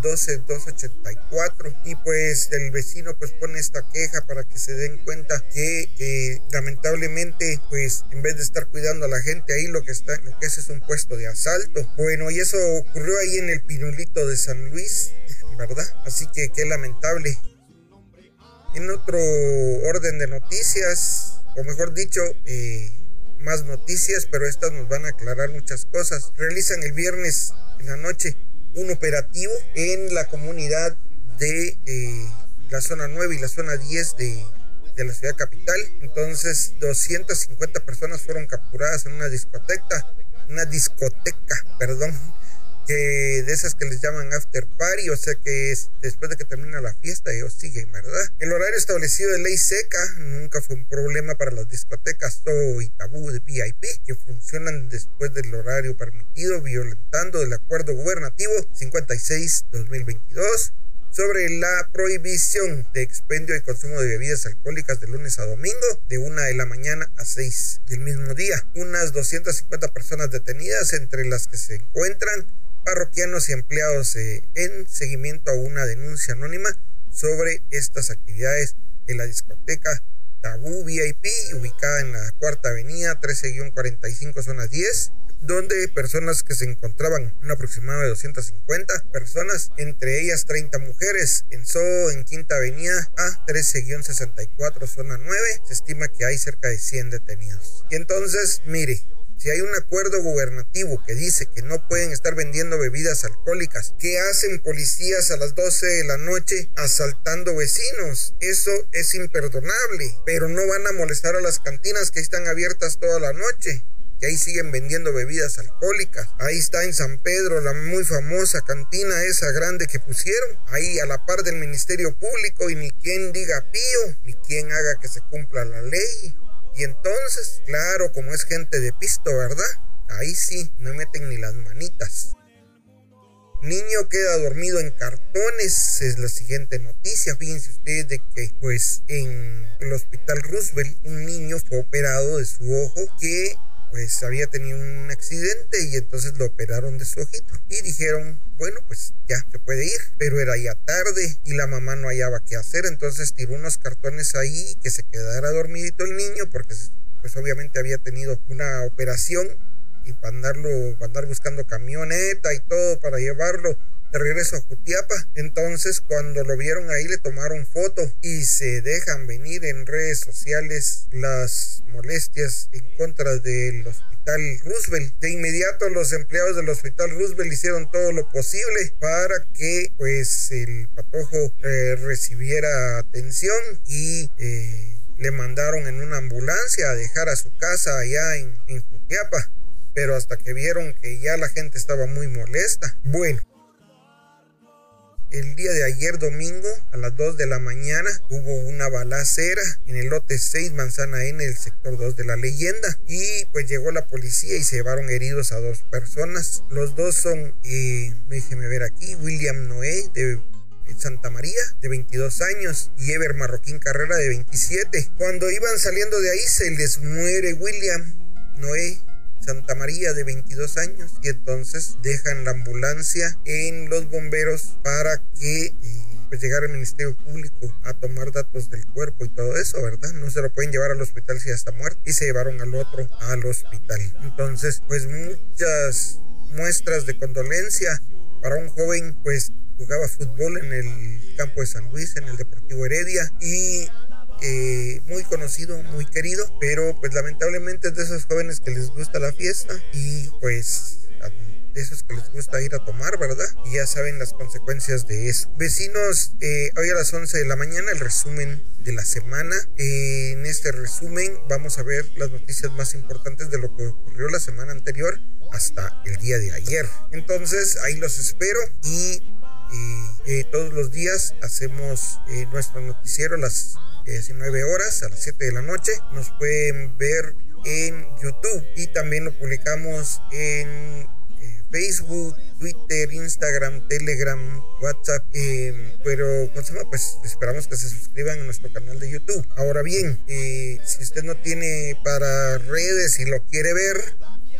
12284 y pues el vecino pues pone esta queja para que se den cuenta que lamentablemente pues en vez de estar cuidando a la gente ahí lo que está lo que es es un puesto de asalto. Bueno y eso ocurrió ahí en el pinulito de San Luis *laughs* verdad así que qué lamentable. En otro orden de noticias o mejor dicho eh, más noticias, pero estas nos van a aclarar muchas cosas. Realizan el viernes en la noche un operativo en la comunidad de eh, la zona 9 y la zona 10 de, de, la ciudad capital. Entonces 250 personas fueron capturadas en una discoteca, una discoteca, perdón, que de esas que les llaman after party, o sea que es después de que termina la fiesta ellos siguen, ¿verdad? El horario establecido de ley seca nunca fue un problema para las discotecas todo y tabú de VIP que funcionan después del horario permitido, violentando el acuerdo gubernativo 56-2022 sobre la prohibición de expendio y consumo de bebidas alcohólicas de lunes a domingo de 1 de la mañana a 6 del mismo día. Unas 250 personas detenidas entre las que se encuentran parroquianos y empleados eh, en seguimiento a una denuncia anónima sobre estas actividades de la discoteca Tabú VIP ubicada en la cuarta avenida 13-45 zona 10 donde personas que se encontraban, un aproximado de 250 personas, entre ellas 30 mujeres, en So, en Quinta Avenida A 13-64, zona 9, se estima que hay cerca de 100 detenidos. Y entonces, mire, si hay un acuerdo gubernativo que dice que no pueden estar vendiendo bebidas alcohólicas, ¿qué hacen policías a las 12 de la noche asaltando vecinos? Eso es imperdonable, pero no van a molestar a las cantinas que están abiertas toda la noche que ahí siguen vendiendo bebidas alcohólicas. Ahí está en San Pedro la muy famosa cantina esa grande que pusieron, ahí a la par del Ministerio Público y ni quien diga pío, ni quien haga que se cumpla la ley. Y entonces, claro, como es gente de pisto, ¿verdad? Ahí sí, no meten ni las manitas. Niño queda dormido en cartones, es la siguiente noticia. Fíjense ustedes de que, pues, en el hospital Roosevelt, un niño fue operado de su ojo que pues había tenido un accidente y entonces lo operaron de su ojito. Y dijeron, bueno, pues ya se puede ir, pero era ya tarde y la mamá no hallaba qué hacer, entonces tiró unos cartones ahí que se quedara dormidito el niño porque pues obviamente había tenido una operación y para andarlo, para andar buscando camioneta y todo para llevarlo de regreso a Jutiapa. Entonces, cuando lo vieron ahí, le tomaron foto y se dejan venir en redes sociales las molestias en contra del hospital Roosevelt. De inmediato, los empleados del hospital Roosevelt hicieron todo lo posible para que, pues, el patojo eh, recibiera atención y eh, le mandaron en una ambulancia a dejar a su casa allá en, en Jutiapa pero hasta que vieron que ya la gente estaba muy molesta. Bueno, el día de ayer domingo a las 2 de la mañana hubo una balacera en el lote 6 Manzana N, el sector 2 de la leyenda. Y pues llegó la policía y se llevaron heridos a dos personas. Los dos son, eh, déjeme ver aquí, William Noé de Santa María, de 22 años, y Ever Marroquín Carrera, de 27. Cuando iban saliendo de ahí, se les muere William Noé Santa María de 22 años y entonces dejan la ambulancia en los bomberos para que eh, pues llegara el Ministerio Público a tomar datos del cuerpo y todo eso, ¿verdad? No se lo pueden llevar al hospital si ya está muerto y se llevaron al otro al hospital. Entonces, pues muchas muestras de condolencia para un joven pues jugaba fútbol en el campo de San Luis, en el Deportivo Heredia y eh, muy conocido, muy querido, pero pues lamentablemente es de esos jóvenes que les gusta la fiesta y pues de esos que les gusta ir a tomar, ¿verdad? Y ya saben las consecuencias de eso. Vecinos, eh, hoy a las 11 de la mañana el resumen de la semana. Eh, en este resumen vamos a ver las noticias más importantes de lo que ocurrió la semana anterior hasta el día de ayer. Entonces ahí los espero y todos los días hacemos nuestro noticiero las 19 horas a las 7 de la noche. Nos pueden ver en YouTube y también lo publicamos en eh, Facebook, Twitter, Instagram, Telegram, WhatsApp. Em, pero pues esperamos que se suscriban a nuestro canal de YouTube. Ahora bien, eh, si usted no tiene para redes y lo quiere ver,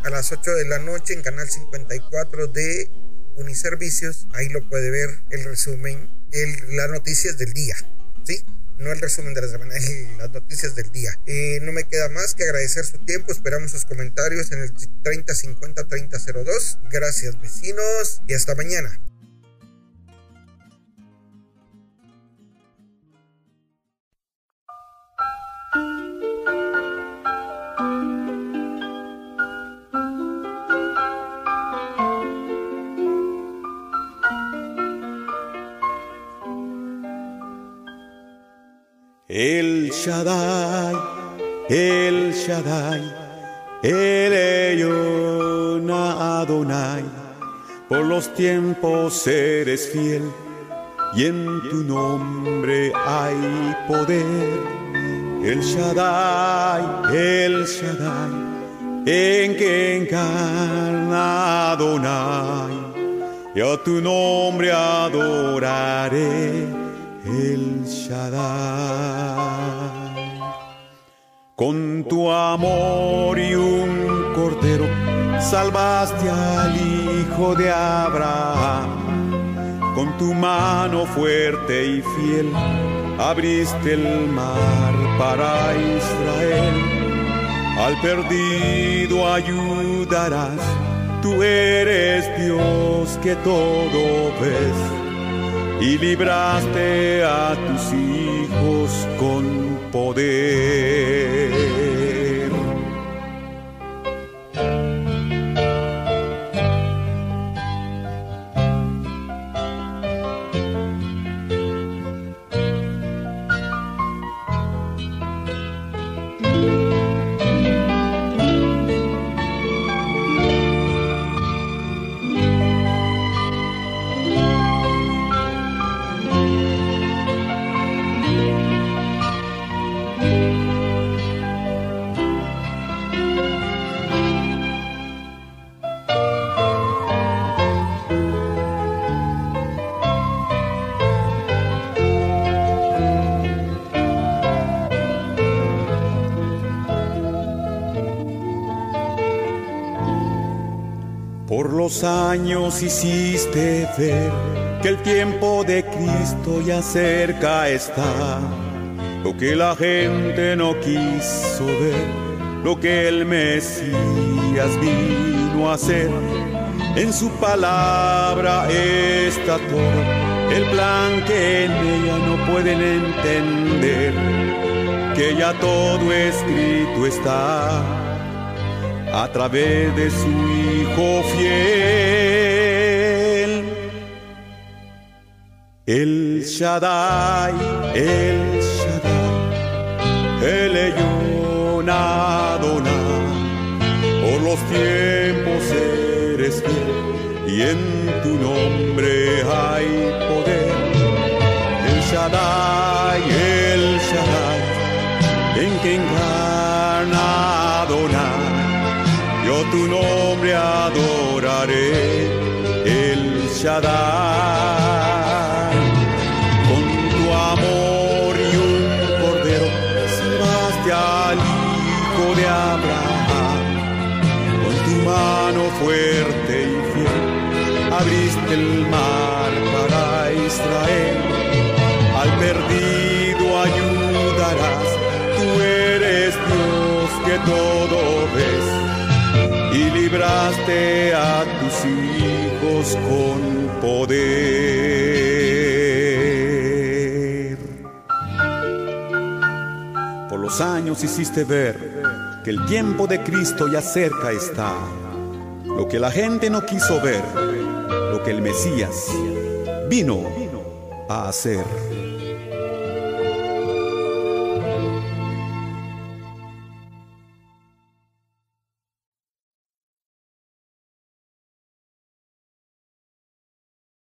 a las 8 de la noche en canal 54 de Uniservicios, ahí lo puede ver el resumen, las noticias del día. ¿Sí? No el resumen de *laughs* las noticias del día. Eh, no me queda más que agradecer su tiempo, esperamos sus comentarios en el 3050 3002. Gracias vecinos y hasta mañana. El Shaddai, El Shaddai, El Adonai. Por los tiempos eres fiel y en tu nombre hay poder. El Shaddai, el Shaddai, en que encarna Adonai, y a tu nombre adoraré el Shaddai. Con tu amor y un cordero salvaste al hijo de Abraham. Con tu mano fuerte y fiel abriste el mar para Israel. Al perdido ayudarás, tú eres Dios que todo ves y libraste a tus hijos con poder. Los años hiciste ver que el tiempo de Cristo ya cerca está. Lo que la gente no quiso ver, lo que el Mesías vino a hacer. En su palabra está todo, el plan que en ella no pueden entender, que ya todo escrito está a través de su Hijo fiel. El Shaddai, el Shaddai, el Eyón Adonai, por los tiempos eres fiel y en tu nombre hay poder. El Shaddai, el Shaddai, en que tu nombre adoraré, el Shaddai. Con tu amor y un cordero salvaste al hijo de Abraham. Con tu mano fuerte y fiel abriste el mar para Israel. Al perdido ayudarás, tú eres Dios que todo ves libraste a tus hijos con poder. Por los años hiciste ver que el tiempo de Cristo ya cerca está. Lo que la gente no quiso ver, lo que el Mesías vino a hacer.